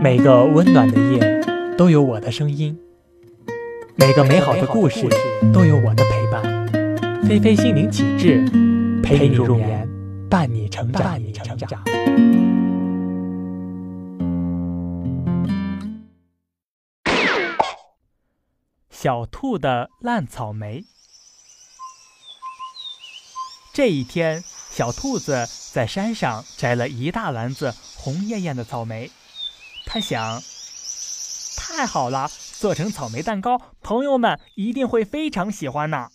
每个温暖的夜都有我的声音，每个美好的故事都有我的陪伴。菲菲心灵启智，陪你入眠，伴你成长。伴你成长。小兔的烂草莓。这一天，小兔子在山上摘了一大篮子红艳艳的草莓。他想，太好了，做成草莓蛋糕，朋友们一定会非常喜欢呢。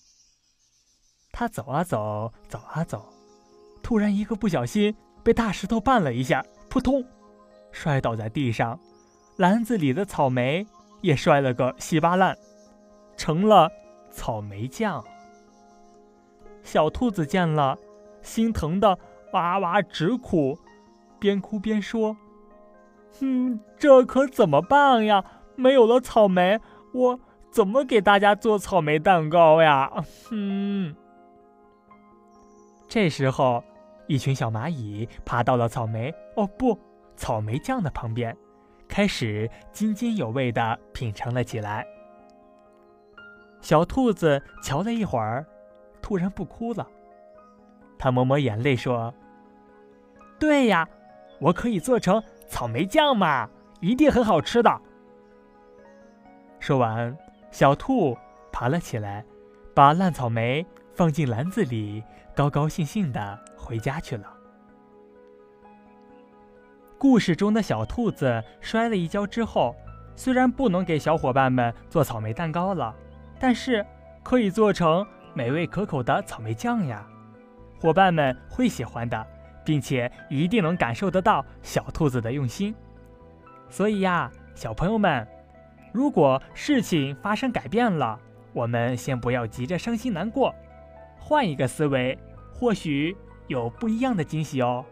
他走啊走，走啊走，突然一个不小心被大石头绊了一下，扑通，摔倒在地上，篮子里的草莓也摔了个稀巴烂，成了草莓酱。小兔子见了，心疼的哇哇直哭，边哭边说。嗯，这可怎么办呀？没有了草莓，我怎么给大家做草莓蛋糕呀？嗯。这时候，一群小蚂蚁爬到了草莓哦不，草莓酱的旁边，开始津津有味的品尝了起来。小兔子瞧了一会儿，突然不哭了。它抹抹眼泪说：“对呀，我可以做成。”草莓酱嘛，一定很好吃的。说完，小兔爬了起来，把烂草莓放进篮子里，高高兴兴的回家去了。故事中的小兔子摔了一跤之后，虽然不能给小伙伴们做草莓蛋糕了，但是可以做成美味可口的草莓酱呀，伙伴们会喜欢的。并且一定能感受得到小兔子的用心，所以呀，小朋友们，如果事情发生改变了，我们先不要急着伤心难过，换一个思维，或许有不一样的惊喜哦。